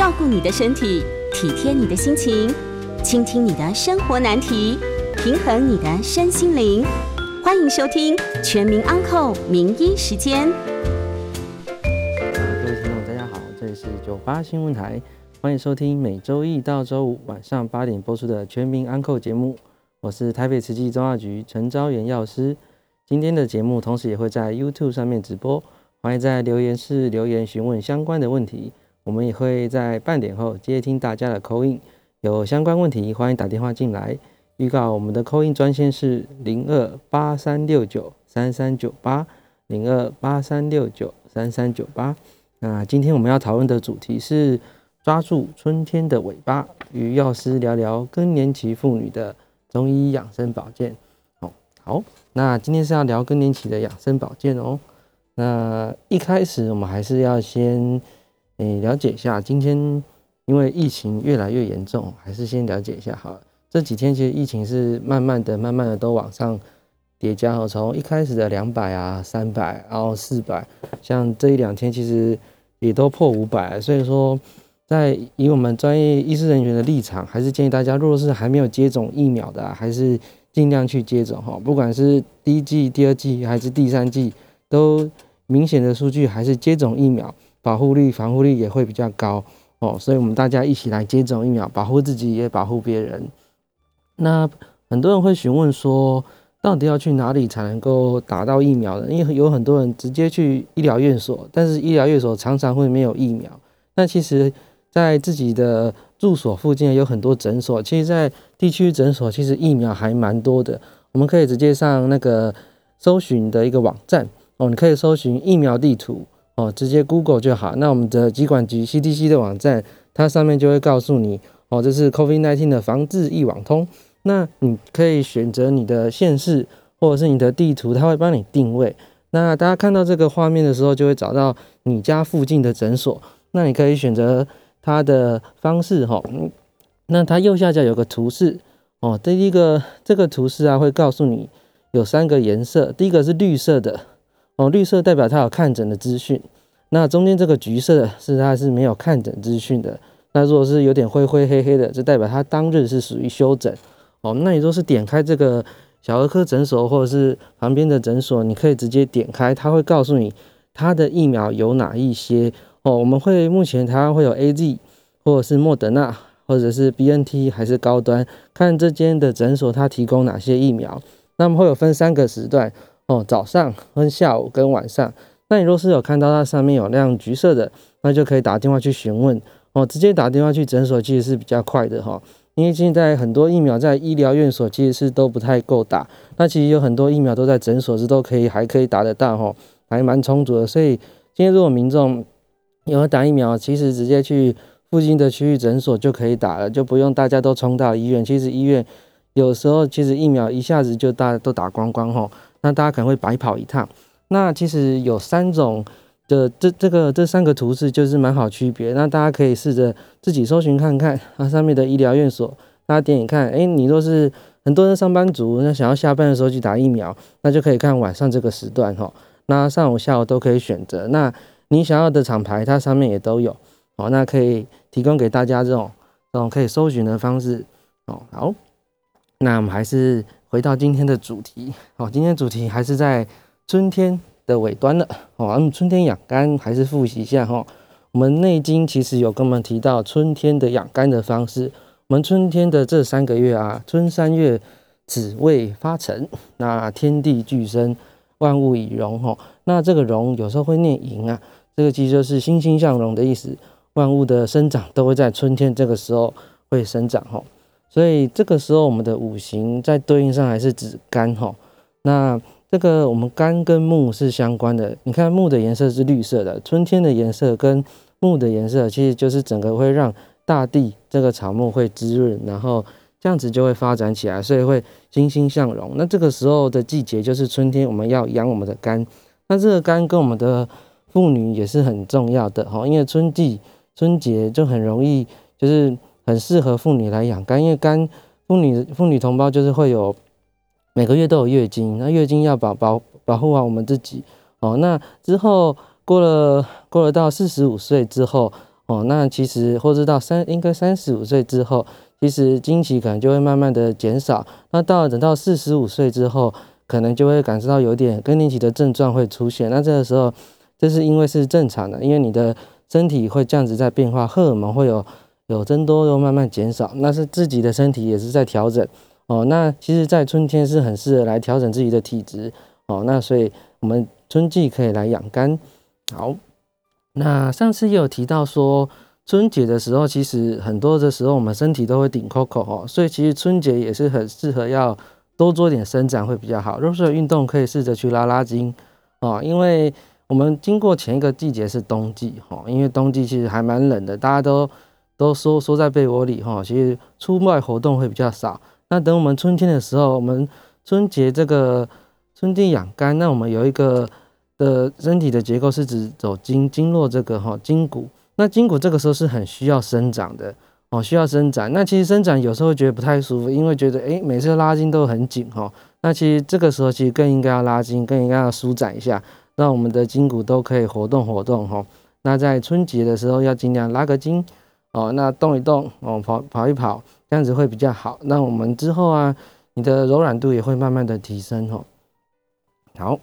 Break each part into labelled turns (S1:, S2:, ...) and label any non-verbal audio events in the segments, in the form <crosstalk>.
S1: 照顾你的身体，体贴你的心情，倾听你的生活难题，平衡你的身心灵。欢迎收听《全民安扣名医时间》。
S2: 各位听众，大家好，这里是九八新闻台，欢迎收听每周一到周五晚上八点播出的《全民安扣节目。我是台北慈济中药局陈昭元药师。今天的节目同时也会在 YouTube 上面直播，欢迎在留言室留言询问相关的问题。我们也会在半点后接听大家的口音，有相关问题欢迎打电话进来。预告我们的口音专线是零二八三六九三三九八零二八三六九三三九八。那今天我们要讨论的主题是抓住春天的尾巴，与药师聊聊更年期妇女的中医养生保健。哦，好。那今天是要聊更年期的养生保健哦。那一开始我们还是要先诶了解一下，今天因为疫情越来越严重，还是先了解一下好了。这几天其实疫情是慢慢的、慢慢的都往上叠加哦，从一开始的两百啊、三百，然后四百，像这一两天其实也都破五百，所以说在以我们专业医师人员的立场，还是建议大家，如果是还没有接种疫苗的，还是。尽量去接种哈，不管是第一季、第二季还是第三季，都明显的数据还是接种疫苗保护力、防护力也会比较高哦。所以，我们大家一起来接种疫苗，保护自己也保护别人。那很多人会询问说，到底要去哪里才能够打到疫苗呢？因为有很多人直接去医疗院所，但是医疗院所常常会没有疫苗。那其实，在自己的住所附近有很多诊所，其实，在地区诊所其实疫苗还蛮多的。我们可以直接上那个搜寻的一个网站哦，你可以搜寻疫苗地图哦，直接 Google 就好。那我们的疾管局 CDC 的网站，它上面就会告诉你哦，这是 COVID-19 的防治一网通。那你可以选择你的县市或者是你的地图，它会帮你定位。那大家看到这个画面的时候，就会找到你家附近的诊所。那你可以选择。它的方式哈，那它右下角有个图示哦，第一个这个图示啊会告诉你有三个颜色，第一个是绿色的哦，绿色代表它有看诊的资讯，那中间这个橘色是它是没有看诊资讯的，那如果是有点灰灰黑黑的，就代表它当日是属于休诊哦，那你都是点开这个小儿科诊所或者是旁边的诊所，你可以直接点开，它会告诉你它的疫苗有哪一些。哦，我们会目前台湾会有 A Z 或者是莫德纳或者是 B N T 还是高端，看这间的诊所它提供哪些疫苗。那么会有分三个时段哦，早上跟下午跟晚上。那你若是有看到它上面有亮橘色的，那就可以打电话去询问哦，直接打电话去诊所其实是比较快的哈。因为现在很多疫苗在医疗院所其实是都不太够打，那其实有很多疫苗都在诊所是都可以还可以打得到哈，还蛮充足的。所以今天如果民众有打疫苗，其实直接去附近的区域诊所就可以打了，就不用大家都冲到医院。其实医院有时候其实疫苗一下子就大家都打光光吼，那大家可能会白跑一趟。那其实有三种的这这个这三个图示就是蛮好区别，那大家可以试着自己搜寻看看它上面的医疗院所，大家点点看，哎，你若是很多人上班族，那想要下班的时候去打疫苗，那就可以看晚上这个时段哦，那上午下午都可以选择那。你想要的厂牌，它上面也都有哦，那可以提供给大家这种这种可以搜寻的方式哦。好，那我们还是回到今天的主题哦。今天主题还是在春天的尾端了哦。我们春天养肝还是复习一下哈。我们《内经》其实有跟我们提到春天的养肝的方式。我们春天的这三个月啊，春三月子未发成，那天地俱生，万物以荣哈。那这个荣有时候会念寅啊。这个其实就是欣欣向荣的意思，万物的生长都会在春天这个时候会生长哈，所以这个时候我们的五行在对应上还是指肝哈。那这个我们肝跟木是相关的，你看木的颜色是绿色的，春天的颜色跟木的颜色其实就是整个会让大地这个草木会滋润，然后这样子就会发展起来，所以会欣欣向荣。那这个时候的季节就是春天，我们要养我们的肝，那这个肝跟我们的妇女也是很重要的哈，因为春季春节就很容易，就是很适合妇女来养肝，因为肝妇女妇女同胞就是会有每个月都有月经，那月经要保保保护好我们自己哦。那之后过了过了到四十五岁之后哦，那其实或者到三应该三十五岁之后，其实经期可能就会慢慢的减少。那到等到四十五岁之后，可能就会感受到有点更年期的症状会出现。那这个时候，这是因为是正常的，因为你的身体会这样子在变化，荷尔蒙会有有增多又慢慢减少，那是自己的身体也是在调整。哦，那其实，在春天是很适合来调整自己的体质。哦，那所以我们春季可以来养肝。好。那上次也有提到说，春节的时候，其实很多的时候我们身体都会顶 COCO 哦，所以其实春节也是很适合要多做点伸展会比较好。如果说运动，可以试着去拉拉筋哦，因为我们经过前一个季节是冬季哈，因为冬季其实还蛮冷的，大家都都缩缩在被窝里哈，其实出外活动会比较少。那等我们春天的时候，我们春节这个春天养肝，那我们有一个。的身体的结构是指走经经络这个哈筋骨，那筋骨这个时候是很需要伸展的哦，需要伸展。那其实伸展有时候觉得不太舒服，因为觉得诶每次拉筋都很紧哈。那其实这个时候其实更应该要拉筋，更应该要舒展一下，让我们的筋骨都可以活动活动哈。那在春节的时候要尽量拉个筋哦，那动一动哦，跑跑一跑，这样子会比较好。那我们之后啊，你的柔软度也会慢慢的提升哦。好。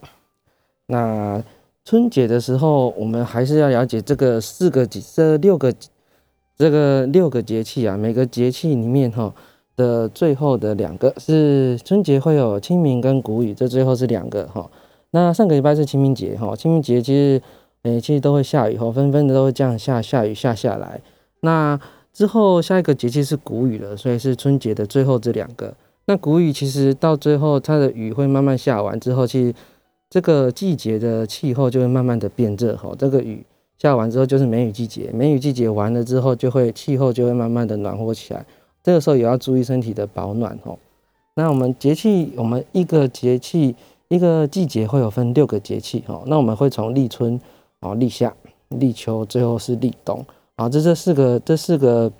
S2: 那春节的时候，我们还是要了解这个四个节、这六个、这个六个节气啊。每个节气里面哈的最后的两个是春节会有清明跟谷雨，这最后是两个哈。那上个礼拜是清明节哈，清明节其实诶其实都会下雨哈，纷纷的都会这样下下雨下下来。那之后下一个节气是谷雨了，所以是春节的最后这两个。那谷雨其实到最后它的雨会慢慢下完之后，其实。这个季节的气候就会慢慢的变热哈，这个雨下完之后就是梅雨季节，梅雨季节完了之后就会气候就会慢慢的暖和起来，这个时候也要注意身体的保暖哦。那我们节气，我们一个节气一个季节会有分六个节气哈，那我们会从立春啊、立夏、立秋，最后是立冬啊，这这四个这四个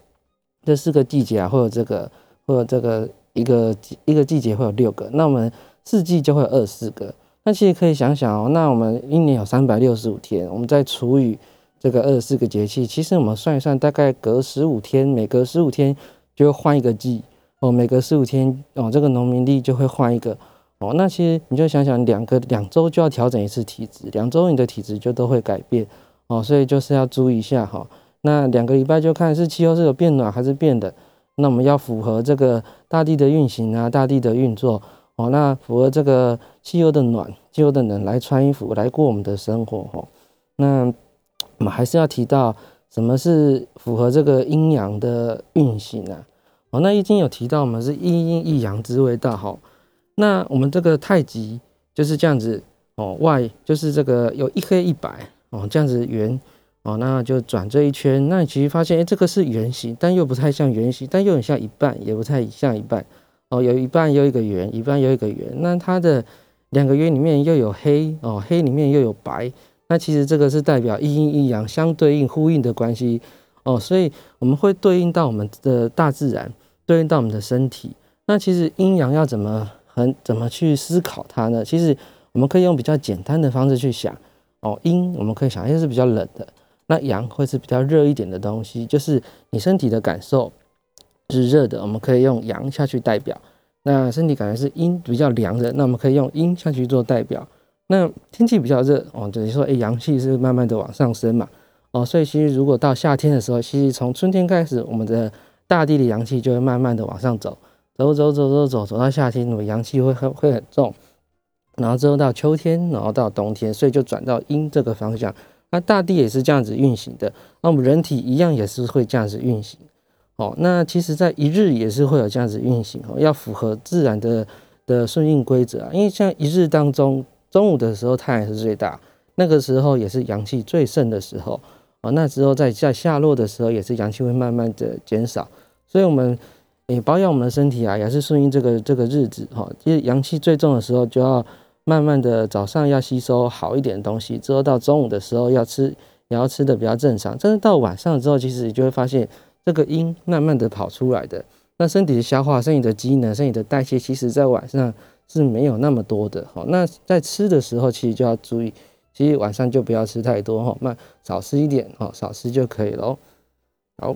S2: 这四个季节啊，会有这个会有这个一个一个季节会有六个，那我们四季就会有二四个。那其实可以想想哦，那我们一年有三百六十五天，我们再除以这个二十四个节气，其实我们算一算，大概隔十五天，每隔十五天就会换一个季哦，每隔十五天哦，这个农民历就会换一个哦。那其实你就想想，两个两周就要调整一次体质，两周你的体质就都会改变哦，所以就是要注意一下哈。那两个礼拜就看是气候是有变暖还是变冷，那我们要符合这个大地的运行啊，大地的运作。哦，那符合这个气候的暖、气候的冷来穿衣服来过我们的生活哦。那我们还是要提到什么是符合这个阴阳的运行啊？哦，那易经有提到我们是一阴一阳之谓道哈。那我们这个太极就是这样子哦，外就是这个有一黑一白哦，这样子圆哦，那就转这一圈。那你其实发现，哎，这个是圆形，但又不太像圆形，但又很像一半，也不太像一半。哦，有一半又一个圆，一半又一个圆，那它的两个圆里面又有黑哦，黑里面又有白，那其实这个是代表一阴一阳相对应呼应的关系哦，所以我们会对应到我们的大自然，对应到我们的身体。那其实阴阳要怎么很怎么去思考它呢？其实我们可以用比较简单的方式去想哦，阴我们可以想，因是比较冷的，那阳会是比较热一点的东西，就是你身体的感受。是热的，我们可以用阳下去代表；那身体感觉是阴比较凉的，那我们可以用阴下去做代表。那天气比较热哦，等于说，哎，阳气是慢慢的往上升嘛，哦，所以其实如果到夏天的时候，其实从春天开始，我们的大地的阳气就会慢慢的往上走，走走走走走，走到夏天，我阳气会很会很重，然后之后到秋天，然后到冬天，所以就转到阴这个方向。那大地也是这样子运行的，那我们人体一样也是会这样子运行。哦，那其实，在一日也是会有这样子运行哦，要符合自然的的顺应规则啊。因为像一日当中，中午的时候太阳是最大，那个时候也是阳气最盛的时候哦。那之后在在下落的时候，也是阳气会慢慢的减少。所以，我们诶保养我们的身体啊，也是顺应这个这个日子哈。其实阳气最重的时候，就要慢慢的早上要吸收好一点东西，之后到中午的时候要吃，也要吃的比较正常。但是到晚上之后，其实你就会发现。这个阴慢慢的跑出来的，那身体的消化、身体的机能、身体的代谢，其实在晚上是没有那么多的。好，那在吃的时候，其实就要注意，其实晚上就不要吃太多哈，那少吃一点哦，少吃就可以了。好，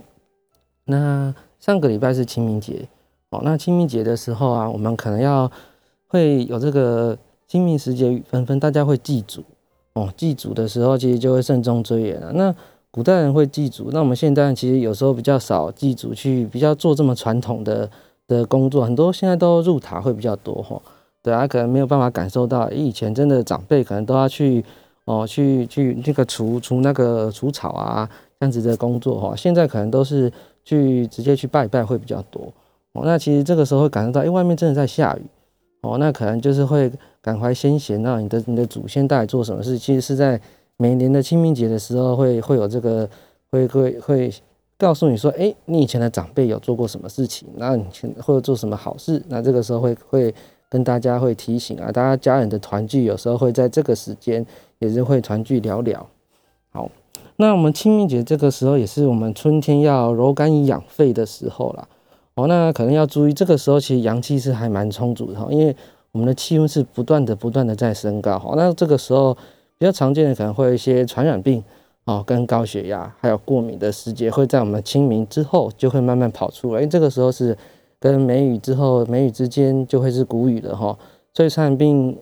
S2: 那上个礼拜是清明节哦，那清明节的时候啊，我们可能要会有这个清明时节雨纷纷，大家会祭祖哦，祭祖的时候其实就会慎重追远了。那古代人会祭祖，那我们现在其实有时候比较少祭祖，去比较做这么传统的的工作，很多现在都入塔会比较多哈。对啊，可能没有办法感受到，以前真的长辈可能都要去哦，去去那个除除那个除草啊这样子的工作哈。现在可能都是去直接去拜拜会比较多哦。那其实这个时候会感受到，哎，外面真的在下雨哦，那可能就是会感怀先贤啊，你的你的祖先到底做什么事？其实是在。每年的清明节的时候，会会有这个，会会会告诉你说，哎，你以前的长辈有做过什么事情，那你前或者做什么好事，那这个时候会会跟大家会提醒啊，大家家人的团聚有时候会在这个时间也是会团聚聊聊。好，那我们清明节这个时候也是我们春天要柔肝以养肺的时候啦。哦，那可能要注意，这个时候其实阳气是还蛮充足的哈，因为我们的气温是不断的不断的在升高。好，那这个时候。比较常见的可能会有一些传染病哦，跟高血压还有过敏的时节，会在我们清明之后就会慢慢跑出来。因为这个时候是跟梅雨之后，梅雨之间就会是谷雨了哈，所以传染病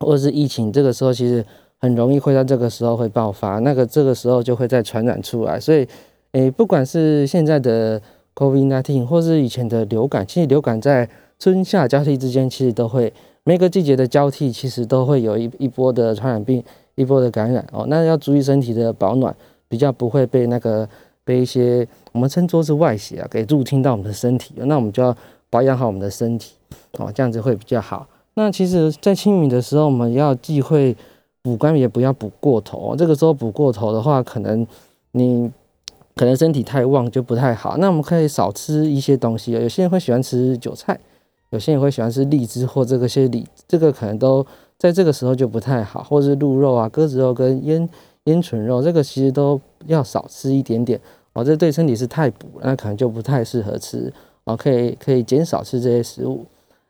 S2: 或者是疫情，这个时候其实很容易会在这个时候会爆发。那个这个时候就会再传染出来。所以，诶，不管是现在的 COVID-19 或是以前的流感，其实流感在春夏交替之间，其实都会。每个季节的交替，其实都会有一一波的传染病，一波的感染哦。那要注意身体的保暖，比较不会被那个被一些我们称作是外邪啊给入侵到我们的身体。那我们就要保养好我们的身体哦，这样子会比较好。那其实，在清明的时候，我们要忌讳补肝，也不要补过头。这个时候补过头的话，可能你可能身体太旺就不太好。那我们可以少吃一些东西有些人会喜欢吃韭菜。有些人会喜欢吃荔枝或这个些李，这个可能都在这个时候就不太好，或者是鹿肉啊、鸽子肉跟烟烟醇肉，这个其实都要少吃一点点哦，这对身体是太补，那可能就不太适合吃哦，可以可以减少吃这些食物。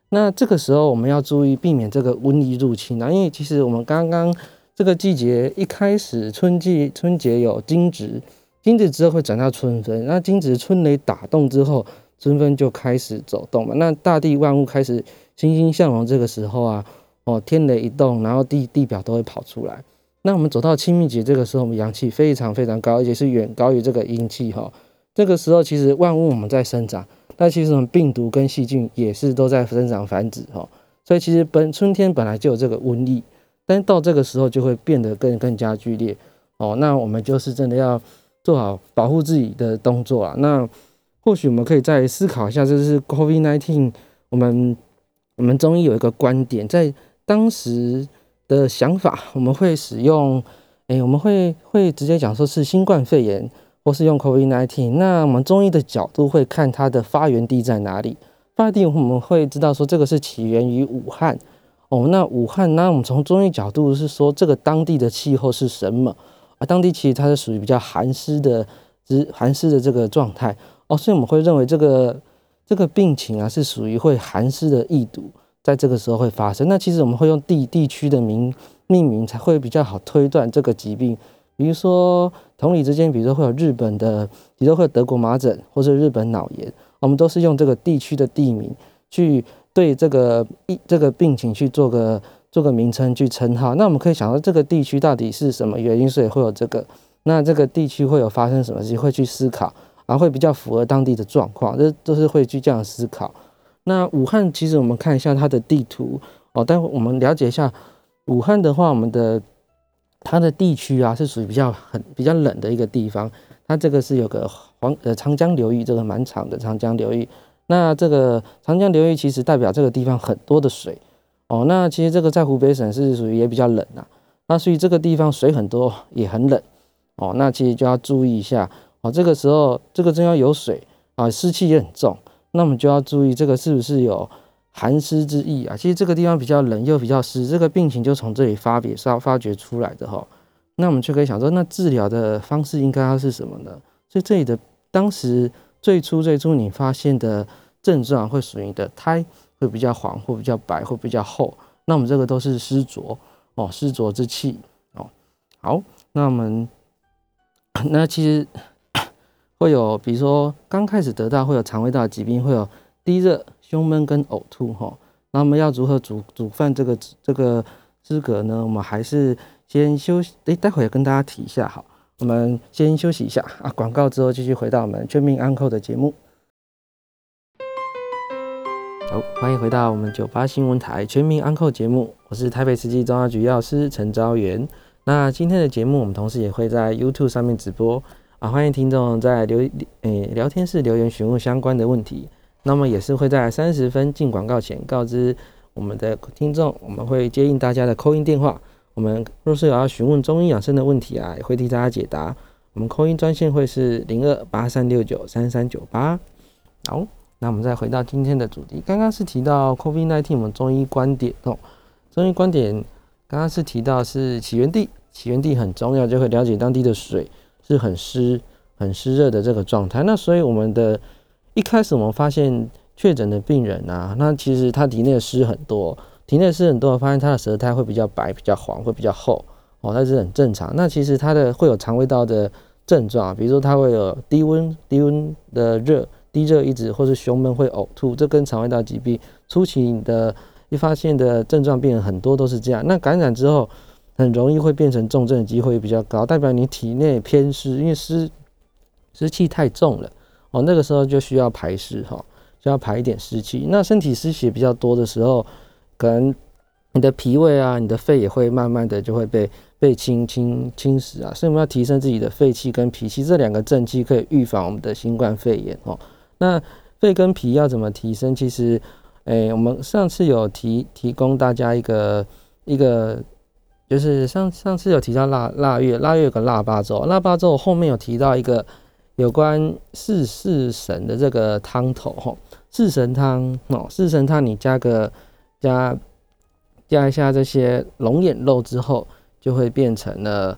S2: 那这个时候我们要注意避免这个瘟疫入侵啊，因为其实我们刚刚这个季节一开始春季春节有惊蛰，惊蛰之后会转到春分，那惊蛰春雷打动之后。春分就开始走动嘛，那大地万物开始欣欣向荣。这个时候啊，哦，天雷一动，然后地地表都会跑出来。那我们走到清明节这个时候，我们阳气非常非常高，而且是远高于这个阴气哈。这个时候其实万物我们在生长，但其实我们病毒跟细菌也是都在生长繁殖哈。所以其实本春天本来就有这个瘟疫，但到这个时候就会变得更更加剧烈哦。那我们就是真的要做好保护自己的动作啊。那或许我们可以再思考一下，这是 COVID-19。我们我们中医有一个观点，在当时的想法，我们会使用，哎，我们会会直接讲说是新冠肺炎，或是用 COVID-19。那我们中医的角度会看它的发源地在哪里？发源地我们会知道说这个是起源于武汉。哦，那武汉，那我们从中医角度是说这个当地的气候是什么？啊，当地其实它是属于比较寒湿的，之寒湿的这个状态。哦，所以我们会认为这个这个病情啊是属于会寒湿的易毒，在这个时候会发生。那其实我们会用地地区的名命名才会比较好推断这个疾病。比如说同理之间，比如说会有日本的，比如说会有德国麻疹或者日本脑炎，我们都是用这个地区的地名去对这个一这个病情去做个做个名称去称号。那我们可以想到这个地区到底是什么原因，所以会有这个。那这个地区会有发生什么事情，会去思考。然后会比较符合当地的状况，这都是会去这样思考。那武汉其实我们看一下它的地图哦，待会我们了解一下武汉的话，我们的它的地区啊是属于比较很比较冷的一个地方。它这个是有个黄呃长江流域，这个蛮长的长江流域。那这个长江流域其实代表这个地方很多的水哦。那其实这个在湖北省是属于也比较冷啊。那所以这个地方水很多也很冷哦。那其实就要注意一下。哦，这个时候这个真要有水啊，湿气也很重，那我们就要注意这个是不是有寒湿之意啊？其实这个地方比较冷又比较湿，这个病情就从这里发别发发掘出来的哈。那我们就可以想说，那治疗的方式应该要是什么呢？所以这里的当时最初最初你发现的症状会属于你的胎会比较黄或比较白或比较厚，那我们这个都是湿浊哦，湿浊之气哦。好，那我们 <coughs> 那其实。会有，比如说刚开始得到会有肠胃道疾病，会有低热、胸闷跟呕吐哈。那我们要如何煮煮饭这个这个资格呢？我们还是先休息，诶，待会儿跟大家提一下好。我们先休息一下啊，广告之后继续回到我们全民安扣的节目。好，欢迎回到我们九八新闻台全民安扣节目，我是台北慈济中央局药师陈昭元。那今天的节目，我们同时也会在 YouTube 上面直播啊，欢迎听众在留诶聊天室留言询问相关的问题。那么也是会在三十分进广告前告知我们的听众，我们会接应大家的扣音电话。我们若是有要询问中医养生的问题啊，也会替大家解答。我们扣音专线会是零二八三六九三三九八。好，那我们再回到今天的主题，刚刚是提到 COVID-19，我们中医观点哦，中医观点刚刚是提到是起源地，起源地很重要，就会了解当地的水是很湿、很湿热的这个状态。那所以我们的一开始我们发现确诊的病人啊，那其实他体内的湿很多，体内湿很多，发现他的舌苔会比较白、比较黄、会比较厚哦，那是很正常。那其实他的会有肠胃道的症状，比如说他会有低温、低温的热、低热一直，或是胸闷会呕吐，这跟肠胃道疾病初期的一发现的症状病人很多都是这样。那感染之后很容易会变成重症的机会比较高，代表你体内偏湿，因为湿湿气太重了。哦，那个时候就需要排湿哈，就要排一点湿气。那身体湿血比较多的时候，可能你的脾胃啊，你的肺也会慢慢的就会被被侵侵侵蚀啊。所以我们要提升自己的肺气跟脾气这两个正气，可以预防我们的新冠肺炎哦。那肺跟脾要怎么提升？其实，诶，我们上次有提提供大家一个一个，就是上上次有提到腊腊月，腊月有个腊八粥，腊八粥我后面有提到一个。有关四四神的这个汤头吼，四神汤哦，四神汤你加个加加一下这些龙眼肉之后，就会变成了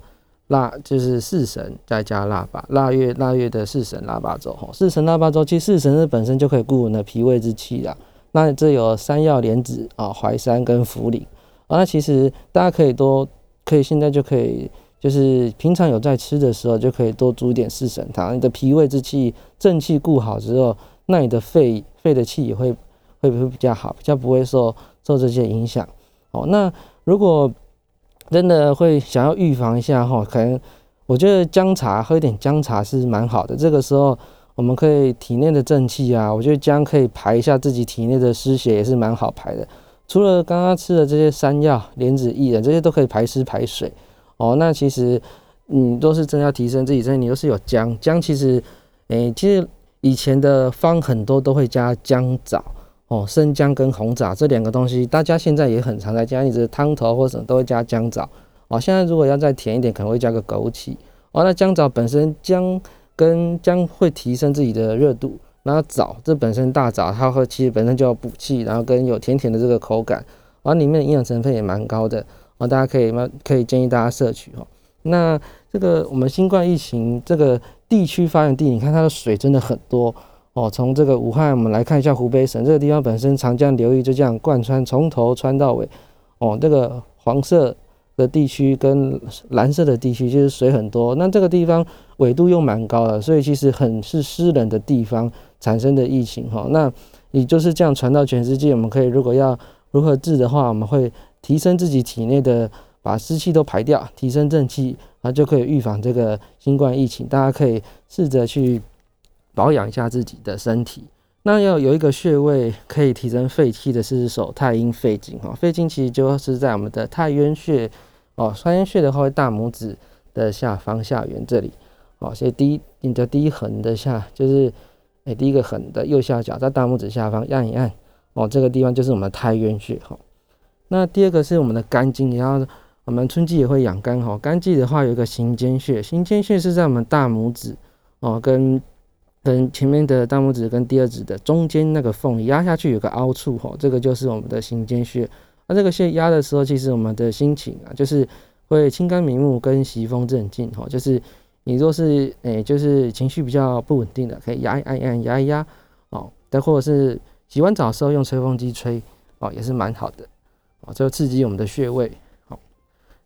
S2: 腊，就是四神再加腊八腊月腊月的四神腊八粥吼，四神腊八粥其实四神是本身就可以固稳的脾胃之气啦。那这有山药、莲子啊、淮山跟茯苓啊，那其实大家可以多可以现在就可以。就是平常有在吃的时候，就可以多煮点四神汤。你的脾胃之气正气固好之后，那你的肺肺的气也会会不会比较好，比较不会受受这些影响。哦，那如果真的会想要预防一下哈，可能我觉得姜茶喝一点姜茶是蛮好的。这个时候我们可以体内的正气啊，我觉得姜可以排一下自己体内的湿血，也是蛮好排的。除了刚刚吃的这些山药、莲子、薏仁，这些都可以排湿排水。哦，那其实你都是真要提升自己身体，你都是有姜。姜其实，诶，其实以前的方很多都会加姜枣，哦，生姜跟红枣这两个东西，大家现在也很常在加，你的汤头或者什么都会加姜枣。哦，现在如果要再甜一点，可能会加个枸杞。哦，那姜枣本身姜跟姜会提升自己的热度，然后枣这本身大枣它会其实本身就要补气，然后跟有甜甜的这个口感，然后里面的营养成分也蛮高的。哦，大家可以吗？可以建议大家摄取哈。那这个我们新冠疫情这个地区发源地，你看它的水真的很多哦。从这个武汉，我们来看一下湖北省这个地方，本身长江流域就这样贯穿，从头穿到尾。哦，这个黄色的地区跟蓝色的地区就是水很多。那这个地方纬度又蛮高的，所以其实很是湿冷的地方产生的疫情哈。那你就是这样传到全世界，我们可以如果要如何治的话，我们会。提升自己体内的，把湿气都排掉，提升正气，啊，就可以预防这个新冠疫情。大家可以试着去保养一下自己的身体。那要有一个穴位可以提升肺气的是手太阴肺经哈。肺经其实就是在我们的太渊穴哦，太渊穴的话，大拇指的下方下缘这里哦。所以第一，你的第一横的下就是哎，第一个横的右下角，在大拇指下方按一按哦，这个地方就是我们的太渊穴哈。那第二个是我们的肝经，然后我们春季也会养肝哈。肝季的话有一个行间穴，行间穴是在我们大拇指哦，跟跟前面的大拇指跟第二指的中间那个缝压下去有个凹处哈，这个就是我们的行间穴。那这个穴压的时候，其实我们的心情啊，就是会清肝明目跟息风镇静哈。就是你若是诶，就是情绪比较不稳定的，可以压一按按压一压哦。再或者是洗完澡的时候用吹风机吹哦，也是蛮好的。哦。就刺激我们的穴位。好，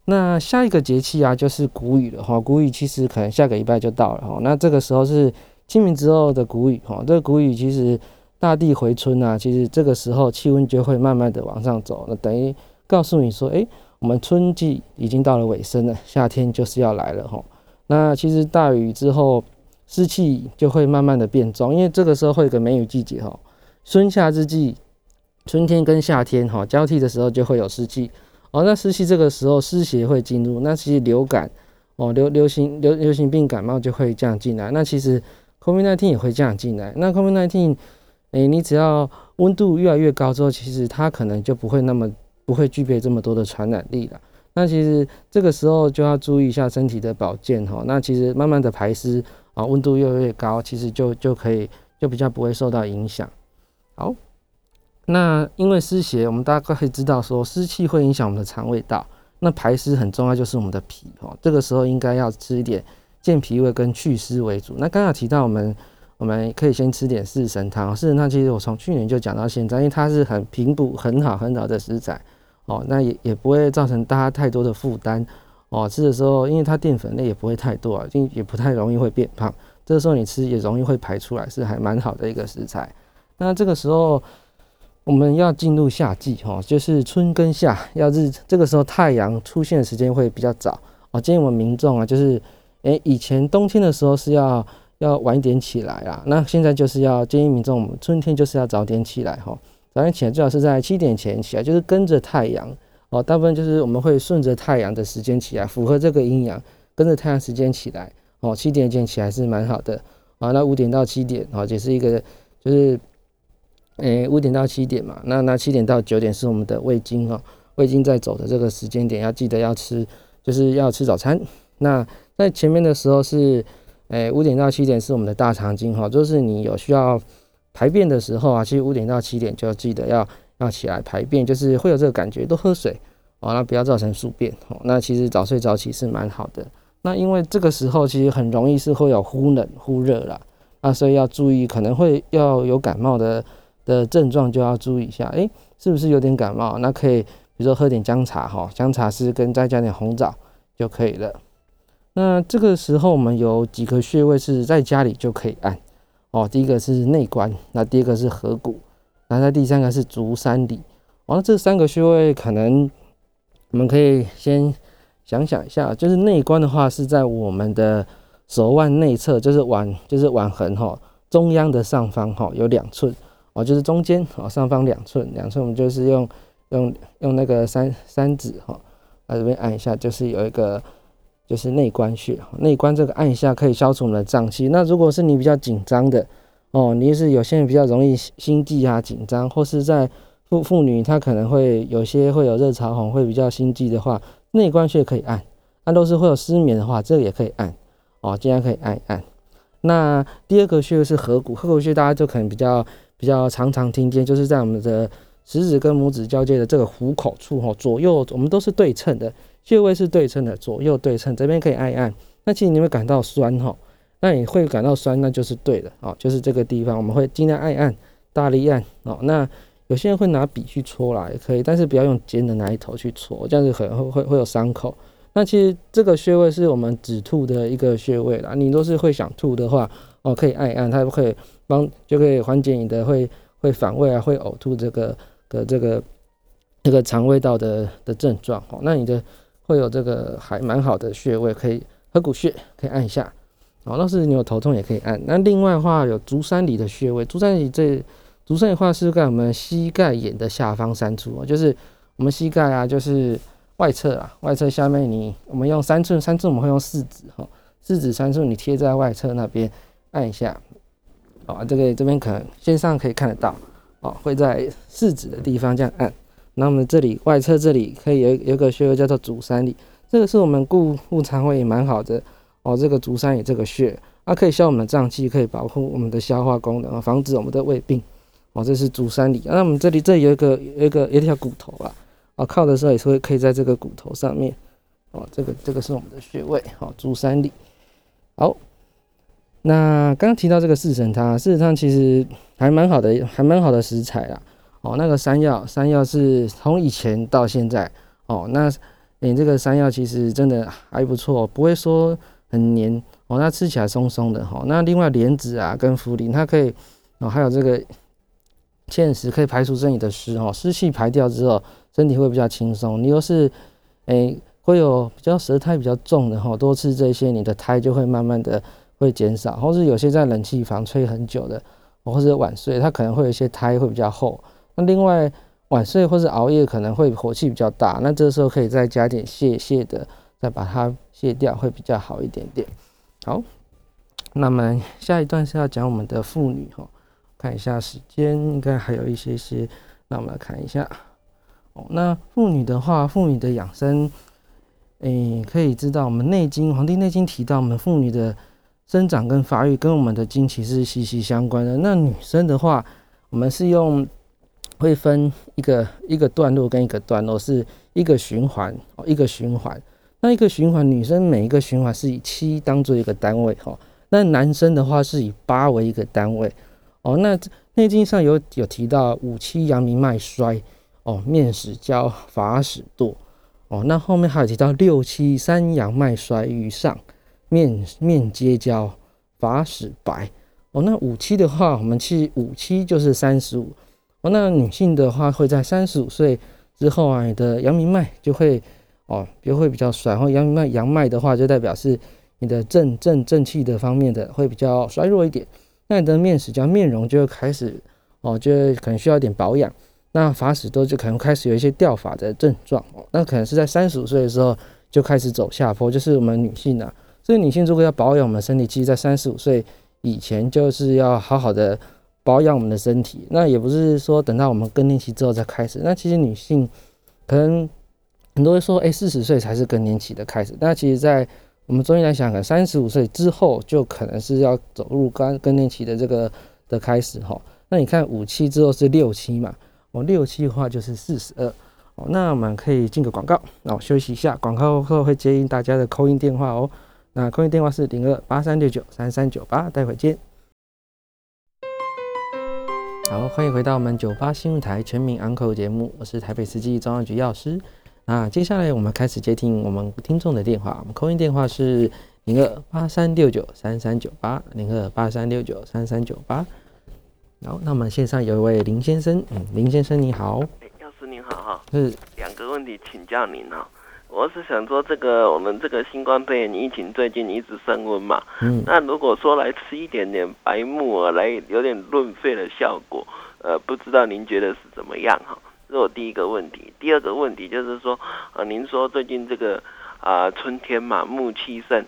S2: 那下一个节气啊，就是谷雨了哈。谷雨其实可能下个礼拜就到了哈。那这个时候是清明之后的谷雨哈，这个谷雨其实大地回春啊，其实这个时候气温就会慢慢的往上走，那等于告诉你说，哎，我们春季已经到了尾声了，夏天就是要来了哈。那其实大雨之后，湿气就会慢慢的变重，因为这个时候会有个梅雨季节哈，春夏之际，春天跟夏天哈交替的时候就会有湿气。哦，那湿气这个时候湿邪会进入，那其实流感哦，流流行流流行病感冒就会这样进来。那其实 COVID-19 也会这样进来。那 COVID-19，哎，你只要温度越来越高之后，其实它可能就不会那么不会具备这么多的传染力了。那其实这个时候就要注意一下身体的保健哈。那其实慢慢的排湿啊，温度越来越高，其实就就可以就比较不会受到影响。好。那因为湿邪，我们大概可以知道说湿气会影响我们的肠胃道。那排湿很重要，就是我们的脾哦。这个时候应该要吃一点健脾胃跟祛湿为主。那刚刚提到我们，我们可以先吃点四神汤。四神汤其实我从去年就讲到现在，因为它是很平补、很好、很好的食材哦。那也也不会造成大家太多的负担哦。吃的时候，因为它淀粉类也不会太多啊，也也不太容易会变胖。这个时候你吃也容易会排出来，是还蛮好的一个食材。那这个时候。我们要进入夏季哈，就是春跟夏，要日这个时候太阳出现的时间会比较早哦。建议我们民众啊，就是诶，以前冬天的时候是要要晚一点起来啊，那现在就是要建议民众，我们春天就是要早点起来哈。早上起来最好是在七点前起来，就是跟着太阳哦。大部分就是我们会顺着太阳的时间起来，符合这个阴阳，跟着太阳时间起来哦。七点前起来是蛮好的啊。那五点到七点哦，也是一个就是。诶，五点到七点嘛，那那七点到九点是我们的胃经哦，胃经在走的这个时间点，要记得要吃，就是要吃早餐。那在前面的时候是，诶，五点到七点是我们的大肠经哈，就是你有需要排便的时候啊，其实五点到七点就要记得要要起来排便，就是会有这个感觉，多喝水哦，那不要造成宿便哦。那其实早睡早起是蛮好的。那因为这个时候其实很容易是会有忽冷忽热啦，啊，所以要注意可能会要有感冒的。的症状就要注意一下，诶，是不是有点感冒？那可以，比如说喝点姜茶哈，姜茶是跟再加点红枣就可以了。那这个时候我们有几个穴位是在家里就可以按哦。第一个是内关，那第二个是合谷，那在第三个是足三里。哦，这三个穴位可能我们可以先想想一下，就是内关的话是在我们的手腕内侧，就是腕就是腕横哈，中央的上方哈有两寸。哦，就是中间哦，上方两寸，两寸我们就是用用用那个三三指哈，来这边按一下，就是有一个就是内关穴，内关这个按一下可以消除我们的胀气。那如果是你比较紧张的哦，你是有些人比较容易心悸啊紧张，或是在妇妇女她可能会有些会有热潮红，会比较心悸的话，内关穴可以按。那都是会有失眠的话，这个也可以按哦，尽量可以按一按。那第二个穴是合谷，合谷穴大家就可能比较。比较常常听见，就是在我们的食指跟拇指交界的这个虎口处哈，左右我们都是对称的，穴位是对称的，左右对称，这边可以按一按。那其实你会感到酸哈，那你会感到酸，那就是对的啊，就是这个地方，我们会尽量按一按，大力按哦。那有些人会拿笔去搓啦，也可以，但是不要用尖的那一头去搓，这样子可能会会会有伤口。那其实这个穴位是我们止吐的一个穴位啦，你都是会想吐的话哦，可以按一按，它可以。帮就可以缓解你的会会反胃啊，会呕吐这个的这个这个肠胃道的的症状哦。那你的会有这个还蛮好的穴位，可以合谷穴可以按一下哦。那是你有头痛也可以按。那另外的话有足三里的穴位，足三里这足三里话是在我们膝盖眼的下方三处哦，就是我们膝盖啊，就是外侧啊，外侧下面你我们用三寸，三寸我们会用四指哈，四指三寸你贴在外侧那边按一下。哦，这个这边可能线上可以看得到，哦，会在四指的地方这样按。那我们这里外侧这里可以有有个穴位叫做足三里，这个是我们固固肠胃也蛮好的哦。这个足三里这个穴，它可以消我们的胀气，可以保护我们的消化功能，防止我们的胃病。哦，这是足三里。那我们这里这有一个有一个有一条骨头啊，啊，靠的时候也是会可以在这个骨头上面。哦，这个这个是我们的穴位，哦，足三里。好。那刚提到这个四神汤，四神汤其实还蛮好的，还蛮好的食材啦。哦，那个山药，山药是从以前到现在，哦，那你这个山药其实真的还不错，不会说很黏哦，那吃起来松松的哈。那另外莲子啊跟茯苓，它可以哦，还有这个芡实可以排除身体的湿哈，湿气排掉之后，身体会比较轻松。你又是诶会有比较舌苔比较重的哈，多吃这些，你的苔就会慢慢的会减少。或是有些在冷气房吹很久的，或者晚睡，它可能会有一些苔会比较厚。那另外晚睡或是熬夜可能会火气比较大，那这时候可以再加点泻泻的，再把它卸掉，会比较好一点点。好，那么下一段是要讲我们的妇女哈，看一下时间，应该还有一些些，那我们来看一下哦。那妇女的话，妇女的养生，诶，可以知道我们《内经》《黄帝内经》提到，我们妇女的生长跟发育跟我们的经期是息息相关的。那女生的话，我们是用会分一个一个段落跟一个段落，是一个循环哦，一个循环。那一个循环，女生每一个循环是以七当做一个单位哈，那男生的话是以八为一个单位哦。那内经上有有提到五七阳明脉衰哦，面始焦，发始堕哦。那后面还有提到六七三阳脉衰于上，面面皆焦，发始白哦。那五七的话，我们去五七就是三十五哦。那女性的话会在三十五岁之后啊，你的阳明脉就会。哦，就会比较衰。然后阳明脉阳脉的话，就代表是你的正正正气的方面的会比较衰弱一点。那你的面始叫面容就会开始哦，就可能需要一点保养。那发始多就可能开始有一些掉发的症状哦。那可能是在三十五岁的时候就开始走下坡，就是我们女性啊。所以女性如果要保养我们身体，其实在三十五岁以前就是要好好的保养我们的身体。那也不是说等到我们更年期之后再开始。那其实女性可能。很多人说，哎，四十岁才是更年期的开始。那其实，在我们中医来讲，可能三十五岁之后就可能是要走入更更年期的这个的开始哈。那你看五期之后是六期嘛？哦，六期的话就是四十二。哦，那我们可以进个广告，那我休息一下，广告后会接应大家的扣音电话哦。那扣音电话是零二八三六九三三九八，待会见。好，欢迎回到我们九八新闻台全民安扣节目，我是台北司机中央局药师。那接下来我们开始接听我们听众的电话，我们扣音电话是零二八三六九三三九八。零二八三六九三三九八。好，那我们线上有一位林先生，嗯，林先生你好，
S3: 药师您好哈，
S2: 是。
S3: 两个问题请教您哈，我是想说这个我们这个新冠肺炎疫情最近一直升温嘛，嗯，那如果说来吃一点点白木耳来有点润肺的效果，呃，不知道您觉得是怎么样哈？是我第一个问题，第二个问题就是说，呃，您说最近这个啊春天嘛，木气盛，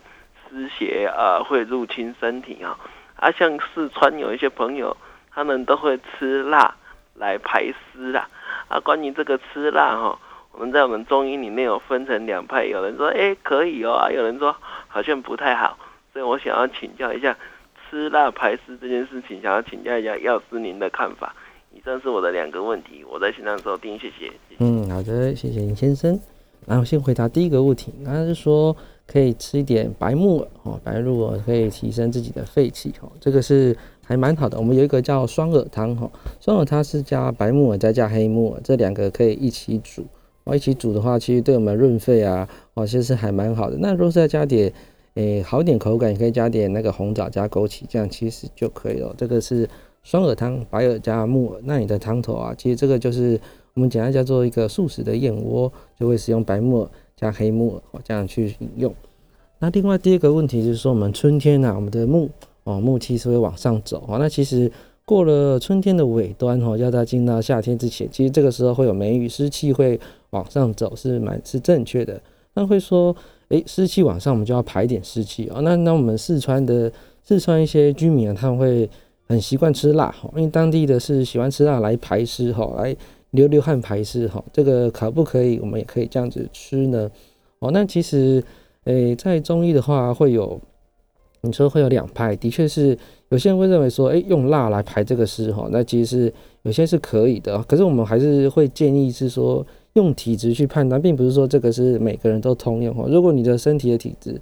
S3: 湿邪啊会入侵身体啊，啊，像四川有一些朋友，他们都会吃辣来排湿啦，啊，关于这个吃辣哈，我们在我们中医里面有分成两派，有人说哎可以哦，有人说好像不太好，所以我想要请教一下吃辣排湿这件事情，想要请教一下药师您的看法。以上是我的两个问题，我在线上收听，谢谢。
S2: 嗯，好的，谢谢林先生。然后先回答第一个问题，他是说可以吃一点白木耳哦，白木耳可以提升自己的肺气哦，这个是还蛮好的。我们有一个叫双耳汤哈，双耳汤是加白木耳再加黑木耳，这两个可以一起煮哦，一起煮的话，其实对我们润肺啊哦，其实还蛮好的。那如果再加点诶好点口感，也可以加点那个红枣加枸杞，这样其实就可以了。这个是。双耳汤，白耳加木耳，那你的汤头啊，其实这个就是我们简单叫做一个素食的燕窝，就会使用白木耳加黑木耳这样去饮用。那另外第二个问题就是说，我们春天呢，我们的木哦木气是会往上走哦。那其实过了春天的尾端哦，要到进到夏天之前，其实这个时候会有梅雨，湿气会往上走，是蛮是正确的。那会说，诶，湿气往上，我们就要排点湿气哦。那那我们四川的四川一些居民啊，他们会。很习惯吃辣哈，因为当地的是喜欢吃辣来排湿哈，来流流汗排湿哈。这个可不可以？我们也可以这样子吃呢。哦，那其实诶，在中医的话会有，你说会有两派，的确是有些人会认为说，诶，用辣来排这个湿哈，那其实是有些是可以的。可是我们还是会建议是说，用体质去判断，并不是说这个是每个人都通用哈。如果你的身体的体质，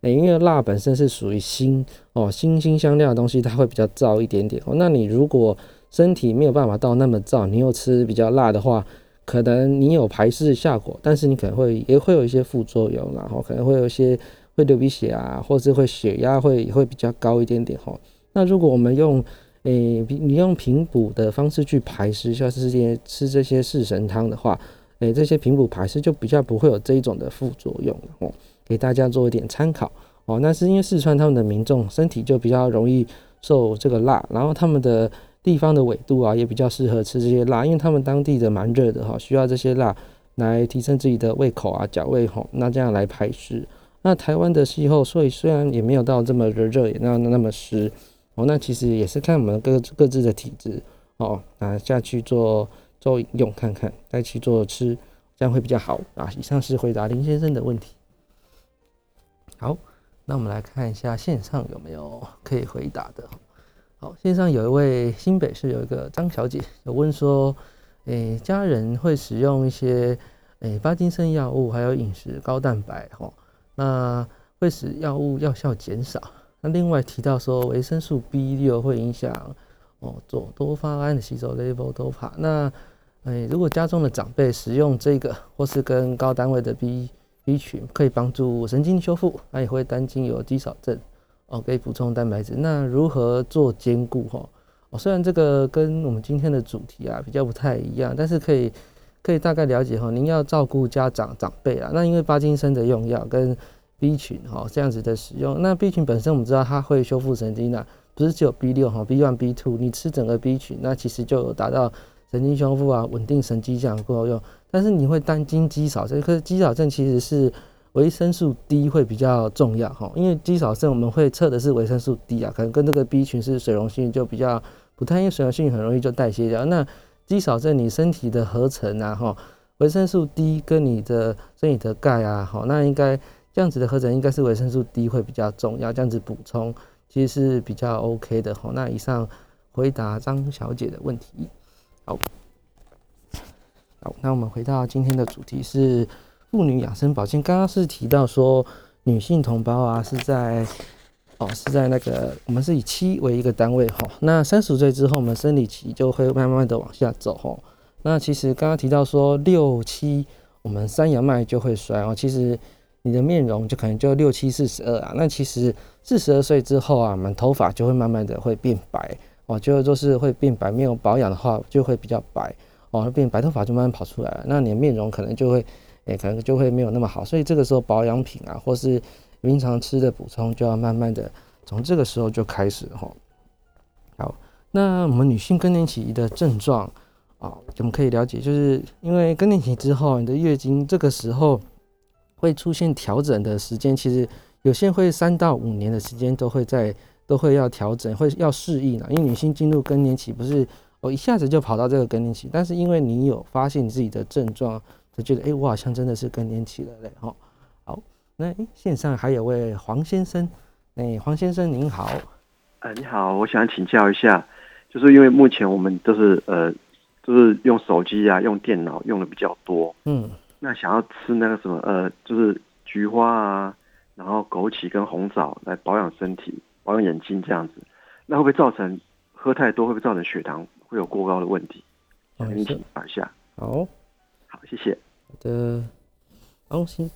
S2: 诶因为辣本身是属于辛哦，辛辛香料的东西，它会比较燥一点点哦。那你如果身体没有办法到那么燥，你又吃比较辣的话，可能你有排湿的效果，但是你可能会也会有一些副作用，然后可能会有一些会流鼻血啊，或是会血压会会比较高一点点哈。那如果我们用诶，你用平补的方式去排湿，像是这些吃这些四神汤的话，诶，这些平补排湿就比较不会有这一种的副作用哦。给大家做一点参考哦。那是因为四川他们的民众身体就比较容易受这个辣，然后他们的地方的纬度啊也比较适合吃这些辣，因为他们当地的蛮热的哈，需要这些辣来提升自己的胃口啊、脚胃吼，那这样来排湿。那台湾的气候，所以虽然也没有到这么热热，也那那么湿。哦，那其实也是看我们各各自的体质哦，拿下去做做饮用看看，再去做吃，这样会比较好啊。以上是回答林先生的问题。好，那我们来看一下线上有没有 <laughs> 可以回答的。好，线上有一位新北市有一个张小姐有问说，诶，家人会使用一些诶巴金森药物，还有饮食高蛋白，哈，那会使药物药效减少。那另外提到说，维生素 B 六会影响哦，做多巴胺的吸收，level 都怕。那诶，如果家中的长辈使用这个，或是跟高单位的 B B 群，可以帮助神经修复，那也会担心有肌少症哦，可以补充蛋白质。那如何做兼顾哈？哦，虽然这个跟我们今天的主题啊比较不太一样，但是可以可以大概了解哈。您要照顾家长长辈啊，那因为巴金森的用药跟 B 群哈这样子的使用，那 B 群本身我们知道它会修复神经的，不是只有 B 六哈，B one B two，你吃整个 B 群，那其实就有达到神经修复啊、稳定神经这样够用。但是你会担心肌少症，可是肌少症其实是维生素 D 会比较重要哈，因为肌少症我们会测的是维生素 D 啊，可能跟这个 B 群是水溶性就比较不太，因为水溶性很容易就代谢掉。那肌少症你身体的合成啊哈，维生素 D 跟你的身体的钙啊哈，那应该。这样子的合成应该是维生素 D 会比较重要，这样子补充其实是比较 OK 的哈。那以上回答张小姐的问题。好，好，那我们回到今天的主题是妇女养生保健。刚刚是提到说女性同胞啊是在哦是在那个我们是以七为一个单位哈。那三十岁之后，我们生理期就会慢慢的往下走哈。那其实刚刚提到说六七我们三阳脉就会衰哦，其实。你的面容就可能就六七四十二啊，那其实四十二岁之后啊，我们头发就会慢慢的会变白哦，就都是会变白，没有保养的话就会比较白哦，变白头发就慢慢跑出来了，那你的面容可能就会，诶，可能就会没有那么好，所以这个时候保养品啊，或是平常吃的补充就要慢慢的从这个时候就开始哈。好，那我们女性更年期的症状啊，我们可以了解，就是因为更年期之后，你的月经这个时候。会出现调整的时间，其实有些会三到五年的时间都会在都会要调整，会要适应了。因为女性进入更年期不是哦一下子就跑到这个更年期，但是因为你有发现你自己的症状，就觉得哎我好像真的是更年期了嘞哈。好，那线上还有位黄先生，哎黄先生您好，
S4: 呃你好，我想请教一下，就是因为目前我们都是呃就是用手机啊用电脑用的比较多，嗯。那想要吃那个什么呃，就是菊花啊，然后枸杞跟红枣来保养身体、保养眼睛这样子，那会不会造成喝太多？会不会造成血糖会有过高的问题？请请一下。
S2: 好，
S4: 好，谢谢。
S2: 好的，王先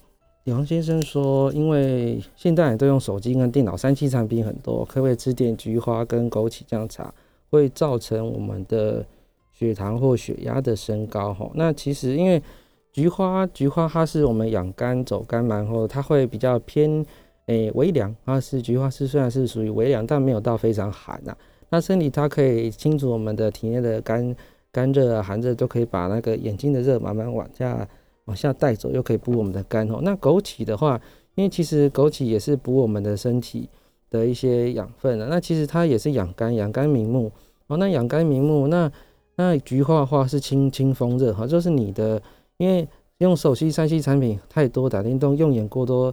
S2: 杨先生说，因为现代人都用手机跟电脑、三 C 产品很多，可不可以吃点菊花跟枸杞这样茶，会造成我们的血糖或血压的升高？哈，那其实因为。菊花，菊花它是我们养肝走肝嘛，然后它会比较偏诶微凉，它是菊花是虽然是属于微凉，但没有到非常寒呐。那身体它可以清除我们的体内的肝肝热寒热，都可以把那个眼睛的热慢慢往下往下带走，又可以补我们的肝哦。那枸杞的话，因为其实枸杞也是补我们的身体的一些养分的，那其实它也是养肝养肝明目哦。那养肝明目，那那菊花的话是清清风热哈，就是你的。因为用手机、三 C 产品太多，打电动用眼过多，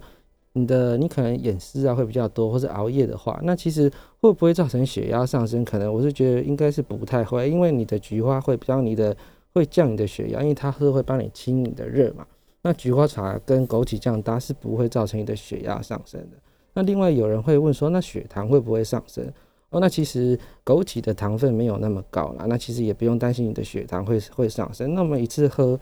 S2: 你的你可能眼湿啊会比较多，或者熬夜的话，那其实会不会造成血压上升？可能我是觉得应该是不太会，因为你的菊花会比较你的会降你的血压，因为它是会帮你清你的热嘛。那菊花茶跟枸杞酱搭是不会造成你的血压上升的。那另外有人会问说，那血糖会不会上升？哦，那其实枸杞的糖分没有那么高啦，那其实也不用担心你的血糖会会上升。那么一次喝。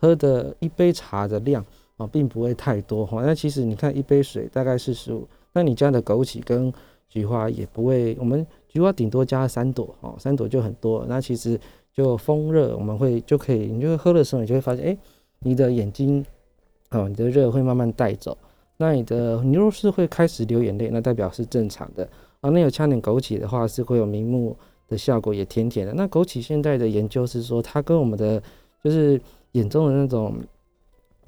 S2: 喝的一杯茶的量，哦，并不会太多哈。那其实你看一杯水大概是十五，那你加的枸杞跟菊花也不会，我们菊花顶多加三朵哦，三朵就很多。那其实就风热，我们会就可以，你就喝的时候，你就会发现，哎，你的眼睛哦，你的热会慢慢带走。那你的你若是会开始流眼泪，那代表是正常的啊。那有加点枸杞的话，是会有明目的效果，也甜甜的。那枸杞现在的研究是说，它跟我们的就是眼中的那种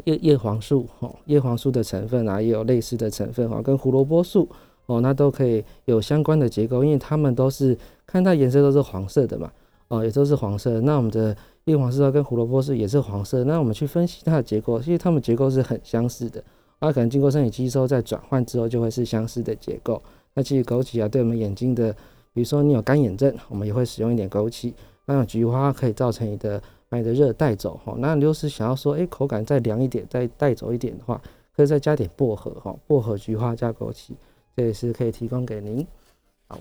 S2: 叶叶黄素哦，叶黄素的成分啊，也有类似的成分哦，跟胡萝卜素哦，那都可以有相关的结构，因为它们都是看它颜色都是黄色的嘛，哦，也都是黄色。那我们的叶黄素跟胡萝卜素也是黄色，那我们去分析它的结构，其实它们结构是很相似的。它可能经过身体吸收，再转换之后就会是相似的结构。那其实枸杞啊，对我们眼睛的，比如说你有干眼症，我们也会使用一点枸杞。那菊花可以造成你的把你的热带走哈。那如果是想要说，哎，口感再凉一点，再带走一点的话，可以再加点薄荷哈，薄荷、菊花加枸杞，这也是可以提供给您。好，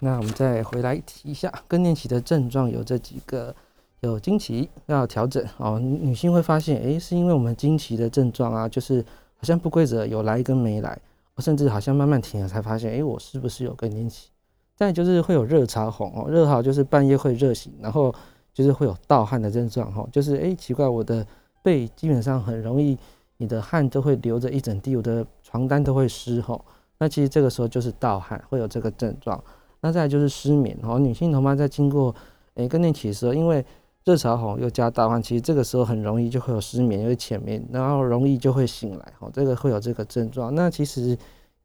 S2: 那我们再回来提一下更年期的症状有这几个。有经期要调整哦，女性会发现，诶，是因为我们经期的症状啊，就是好像不规则，有来跟没来，甚至好像慢慢停了，才发现，诶，我是不是有更年期？再就是会有热潮红哦，热潮就是半夜会热醒，然后就是会有盗汗的症状哈，就是诶，奇怪，我的背基本上很容易，你的汗都会流着一整地，我的床单都会湿哈，那其实这个时候就是盗汗，会有这个症状。那再就是失眠哦，女性同胞在经过诶更年期的时候，因为热潮红又加大汗，其实这个时候很容易就会有失眠，因为浅眠，然后容易就会醒来，哈，这个会有这个症状。那其实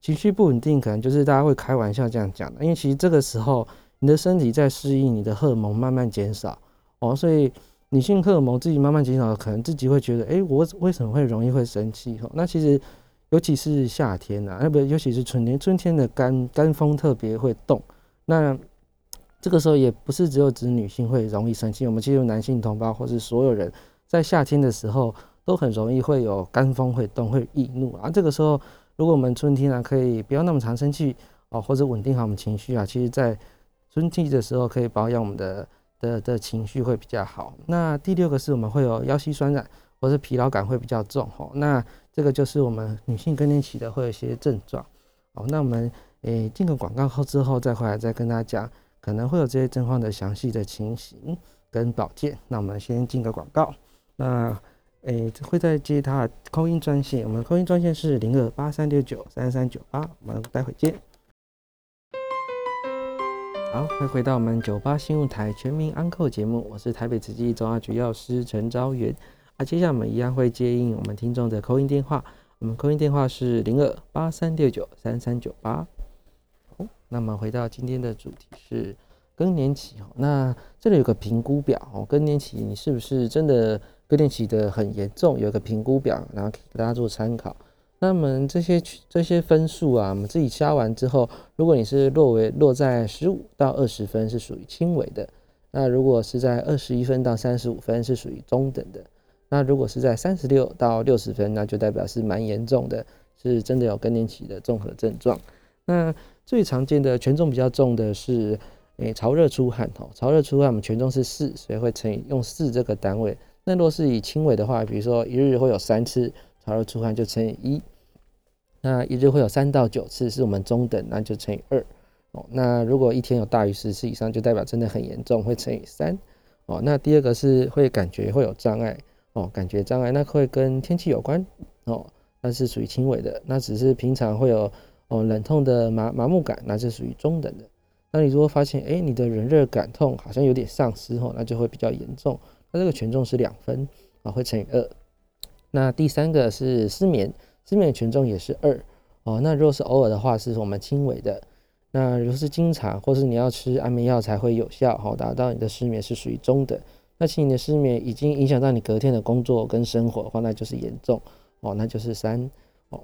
S2: 情绪不稳定，可能就是大家会开玩笑这样讲的，因为其实这个时候你的身体在适应你的荷尔蒙慢慢减少，哦，所以女性荷尔蒙自己慢慢减少，可能自己会觉得，哎，我为什么会容易会生气？哈，那其实尤其是夏天呐，那不尤其是春天，春天的干干风特别会动，那。这个时候也不是只有指女性会容易生气，我们其实男性同胞或是所有人在夏天的时候都很容易会有干风会动会易怒啊。这个时候如果我们春天啊可以不要那么常生气哦，或者稳定好我们情绪啊，其实在春季的时候可以保养我们的的的情绪会比较好。那第六个是我们会有腰膝酸软或者疲劳感会比较重哦。那这个就是我们女性更年期的会有一些症状哦。那我们诶进个广告后之后再回来再跟大家讲。可能会有这些症状的详细的情形跟保健，那我们先进个广告，那诶会再接他的扣音专线，我们扣音专线是零二八三六九三三九八，我们待会见。好，欢迎回到我们九八新闻台全民安扣节目，我是台北慈济中药局药师陈昭元，啊，接下来我们一样会接应我们听众的扣音电话，我们扣音电话是零二八三六九三三九八。那么回到今天的主题是更年期哦，那这里有个评估表哦，更年期你是不是真的更年期的很严重？有个评估表，然后给大家做参考。那么这些这些分数啊，我们自己加完之后，如果你是落为落在十五到二十分，是属于轻微的；那如果是在二十一分到三十五分，是属于中等的；那如果是在三十六到六十分，那就代表是蛮严重的，是真的有更年期的综合症状。那最常见的权重比较重的是，诶，潮热出汗哦，潮热出汗，我们权重是四，所以会乘以用四这个单位。那若是以轻微的话，比如说一日会有三次潮热出汗，就乘以一。那一日会有三到九次，是我们中等，那就乘以二。哦，那如果一天有大于十次以上，就代表真的很严重，会乘以三。哦，那第二个是会感觉会有障碍，哦，感觉障碍，那会跟天气有关，哦，那是属于轻微的，那只是平常会有。哦，冷痛的麻麻木感，那是属于中等的。那你如果发现，哎，你的人热感痛好像有点丧失哦，那就会比较严重。那这个权重是两分啊，会乘以二。那第三个是失眠，失眠的权重也是二哦。那如果是偶尔的话，是我们轻微的。那如果是经常，或是你要吃安眠药才会有效，好达到你的失眠是属于中等。那其实你的失眠已经影响到你隔天的工作跟生活的话，那就是严重哦，那就是三哦。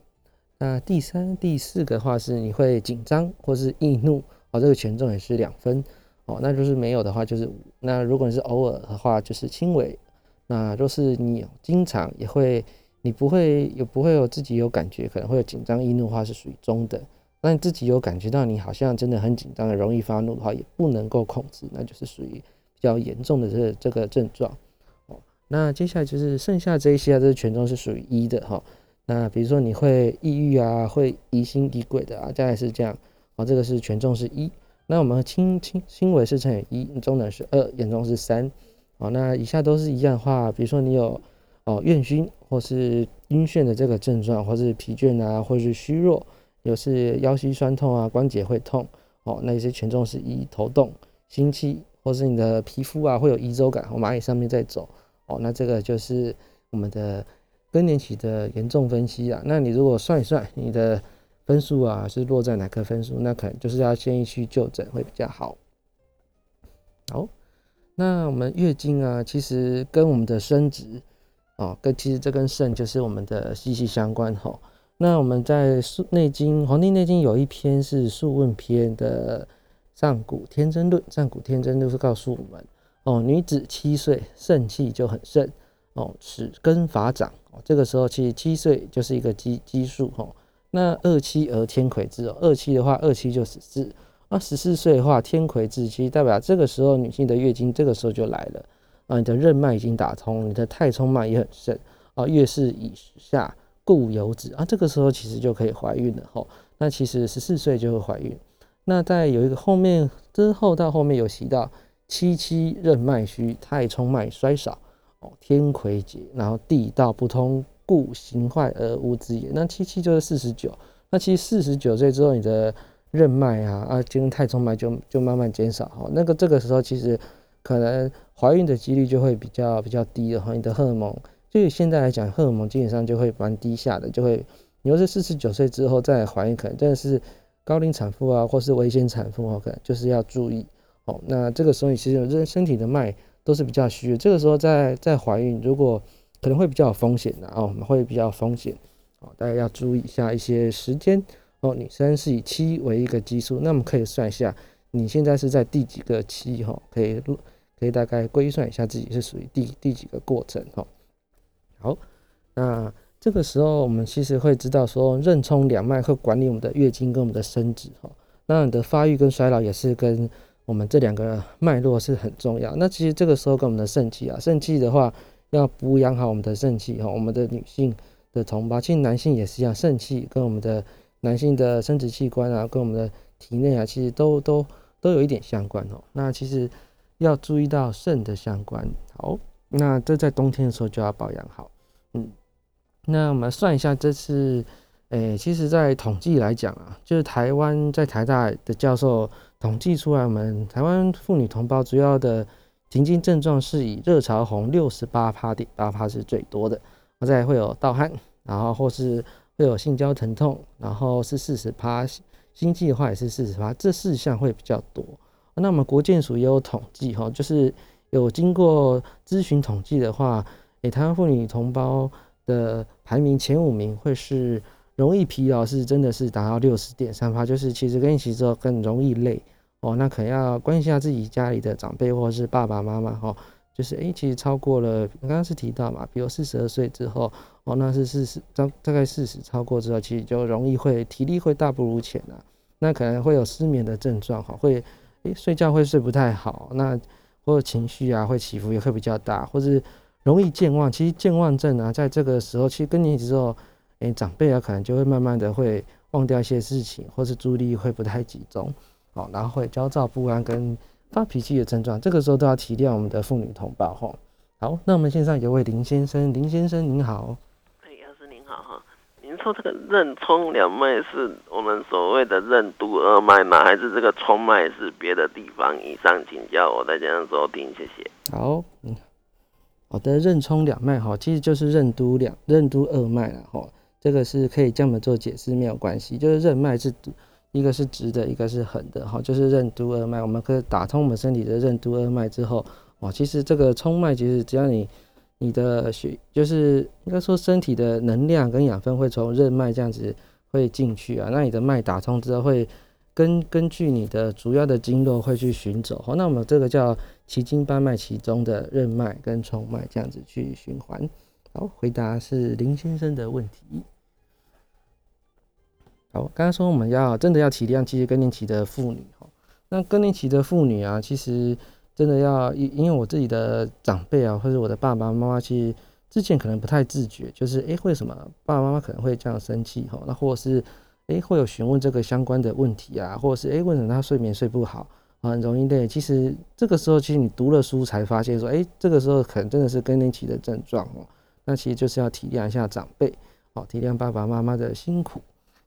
S2: 那第三、第四个话是你会紧张或是易怒哦，这个权重也是两分哦。那就是没有的话就是五。那如果你是偶尔的话就是轻微。那若是你经常也会，你不会有不会有自己有感觉，可能会有紧张易怒的话是属于中等。那你自己有感觉到你好像真的很紧张的，容易发怒的话，也不能够控制，那就是属于比较严重的这这个症状哦。那接下来就是剩下这一些啊，这些权重是属于一的哈。那比如说你会抑郁啊，会疑心疑鬼的啊，大概是这样哦。这个是权重是一。那我们轻轻轻微是乘以一，中等是二，严重是三。哦，那以下都是一样的话，比如说你有哦眩晕或是晕眩的这个症状，或是疲倦啊，或是虚弱，有是腰膝酸痛啊，关节会痛哦。那一些权重是一，头痛、心悸，或是你的皮肤啊会有移走感，哦蚂蚁上面在走哦。那这个就是我们的。更年期的严重分析啊，那你如果算一算你的分数啊，是落在哪个分数，那可能就是要建议去就诊会比较好。好，那我们月经啊，其实跟我们的生殖哦，跟其实这跟肾就是我们的息息相关哈。那我们在《内经》《黄帝内经》有一篇是《素问篇》的《上古天真论》，《上古天真论》是告诉我们哦，女子七岁肾气就很盛哦，齿根发长。哦这个时候其实七岁就是一个基基数哈，那二七而天癸至哦，二七的话二七就十四，那十四岁的话天癸至，其实代表这个时候女性的月经这个时候就来了啊，你的任脉已经打通，你的太冲脉也很盛啊，月事以下故有子啊，这个时候其实就可以怀孕了哈，那其实十四岁就会怀孕，那在有一个后面之后到后面有提到七七任脉虚，太冲脉衰少。哦，天癸竭，然后地道不通，故形坏而无子也。那七七就是四十九，那其实四十九岁之后，你的任脉啊啊，经太冲脉就就慢慢减少哈。那个这个时候其实可能怀孕的几率就会比较比较低了哈。你的荷尔蒙，就以现在来讲，荷尔蒙基本上就会蛮低下的，就会你要是四十九岁之后再怀孕，可能真的是高龄产妇啊，或是危险产妇哦，可能就是要注意哦。那这个时候你其实身身体的脉。都是比较虚的，这个时候在在怀孕，如果可能会比较有风险的哦，会比较风险哦，大家要注意一下一些时间哦。女生是以七为一个基数，那么可以算一下你现在是在第几个七哈，可以可以大概归算一下自己是属于第第几个过程哈。好，那这个时候我们其实会知道说，任冲两脉会管理我们的月经跟我们的生殖哈，那你的发育跟衰老也是跟。我们这两个脉络是很重要。那其实这个时候跟我们的肾气啊，肾气的话要补养好我们的肾气哈。我们的女性的同胞，其实男性也是一样，肾气跟我们的男性的生殖器官啊，跟我们的体内啊，其实都都都有一点相关哦。那其实要注意到肾的相关。好，那这在冬天的时候就要保养好。嗯，那我们算一下这次，诶，其实在统计来讲啊，就是台湾在台大的教授。统计出来，我们台湾妇女同胞主要的停经症状是以热潮红六十八趴点八趴是最多的，再会有盗汗，然后或是会有性交疼痛，然后是四十趴，心悸的话也是四十趴，这四项会比较多。那么国健署也有统计哈，就是有经过咨询统计的话，诶，台湾妇女同胞的排名前五名会是。容易疲劳是真的是达到六十点三趴，就是其实跟一起之后更容易累哦，那可能要关心一下自己家里的长辈或者是爸爸妈妈哈，就是诶，其实超过了刚刚是提到嘛，比如四十二岁之后哦，那是四十大大概四十超过之后，其实就容易会体力会大不如前了，那可能会有失眠的症状哈，会诶睡觉会睡不太好，那或者情绪啊会起伏也会比较大，或是容易健忘，其实健忘症啊在这个时候其实更年期之后。诶，长辈啊，可能就会慢慢的会忘掉一些事情，或是注意力会不太集中，哦，然后会焦躁不安跟发脾气的症状，这个时候都要体谅我们的妇女同胞哈。好，那我们线上有位林先生，林先生您好。
S3: 哎，老师您好哈。您说这个任冲两脉是我们所谓的任督二脉吗？还是这个冲脉是别的地方？以上请教，我在这样收听，谢谢。
S2: 好，嗯，好的，任冲两脉哈，其实就是任督两任督二脉了哈。这个是可以这么做解释没有关系，就是任脉是一个是直的，一个是横的，哈，就是任督二脉，我们可以打通我们身体的任督二脉之后，哦，其实这个冲脉其实只要你你的血，就是应该说身体的能量跟养分会从任脉这样子会进去啊，那你的脉打通之后会根根据你的主要的经络会去巡走，好，那我们这个叫奇经八脉其中的任脉跟冲脉这样子去循环。好，回答是林先生的问题。好，刚刚说我们要真的要体谅，其实更年期的妇女哈，那更年期的妇女啊，其实真的要因因为我自己的长辈啊，或者我的爸爸妈妈，其实之前可能不太自觉，就是诶，为什么爸爸妈妈可能会这样生气哈？那或者是诶，会有询问这个相关的问题啊，或者是诶，为什么他睡眠睡不好啊，很容易累？其实这个时候，其实你读了书才发现说，诶，这个时候可能真的是更年期的症状哦。那其实就是要体谅一下长辈，好，体谅爸爸妈妈的辛苦，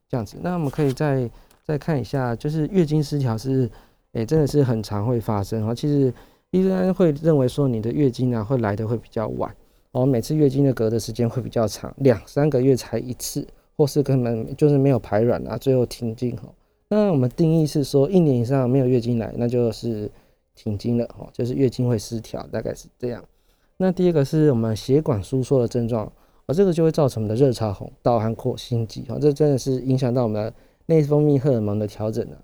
S2: 这样子。那我们可以再再看一下，就是月经失调是。哎，真的是很常会发生哈。其实医生会认为说你的月经啊会来的会比较晚哦，每次月经的隔的时间会比较长，两三个月才一次，或是根本就是没有排卵啊，最后停经哈。那我们定义是说一年以上没有月经来，那就是停经了哈，就是月经会失调，大概是这样。那第二个是我们血管收缩的症状，而这个就会造成我们的热潮红、盗汗扩心悸哈，这真的是影响到我们的内分泌荷尔蒙的调整啊。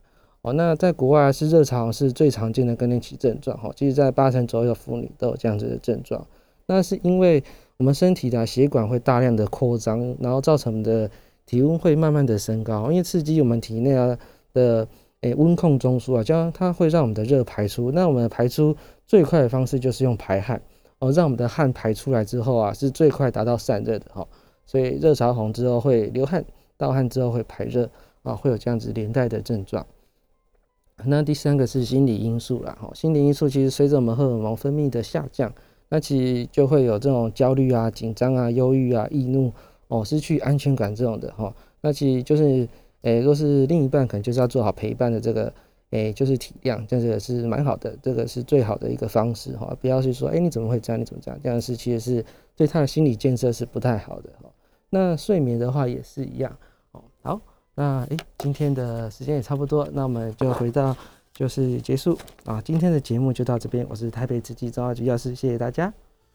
S2: 那在国外是热潮是最常见的更年期症状哈，其实在八成左右妇女都有这样子的症状。那是因为我们身体的血管会大量的扩张，然后造成的体温会慢慢的升高，因为刺激我们体内啊的诶温控中枢啊，将它会让我们的热排出。那我们排出最快的方式就是用排汗哦，让我们的汗排出来之后啊，是最快达到散热的哈。所以热潮红之后会流汗，盗汗之后会排热啊，会有这样子连带的症状。那第三个是心理因素啦，哈，心理因素其实随着我们荷尔蒙分泌的下降，那其实就会有这种焦虑啊、紧张啊、忧郁啊、易怒哦、失去安全感这种的哈。那其实就是，诶，若是另一半可能就是要做好陪伴的这个，诶，就是体谅，这个是蛮好的，这个是最好的一个方式哈。不要去说，诶，你怎么会这样？你怎么这样？这样是其实是对他的心理建设是不太好的哈。那睡眠的话也是一样哦。好。那诶，今天的时间也差不多，那我们就回到就是结束啊。今天的节目就到这边，我是台北慈济中药局药师，谢谢大家。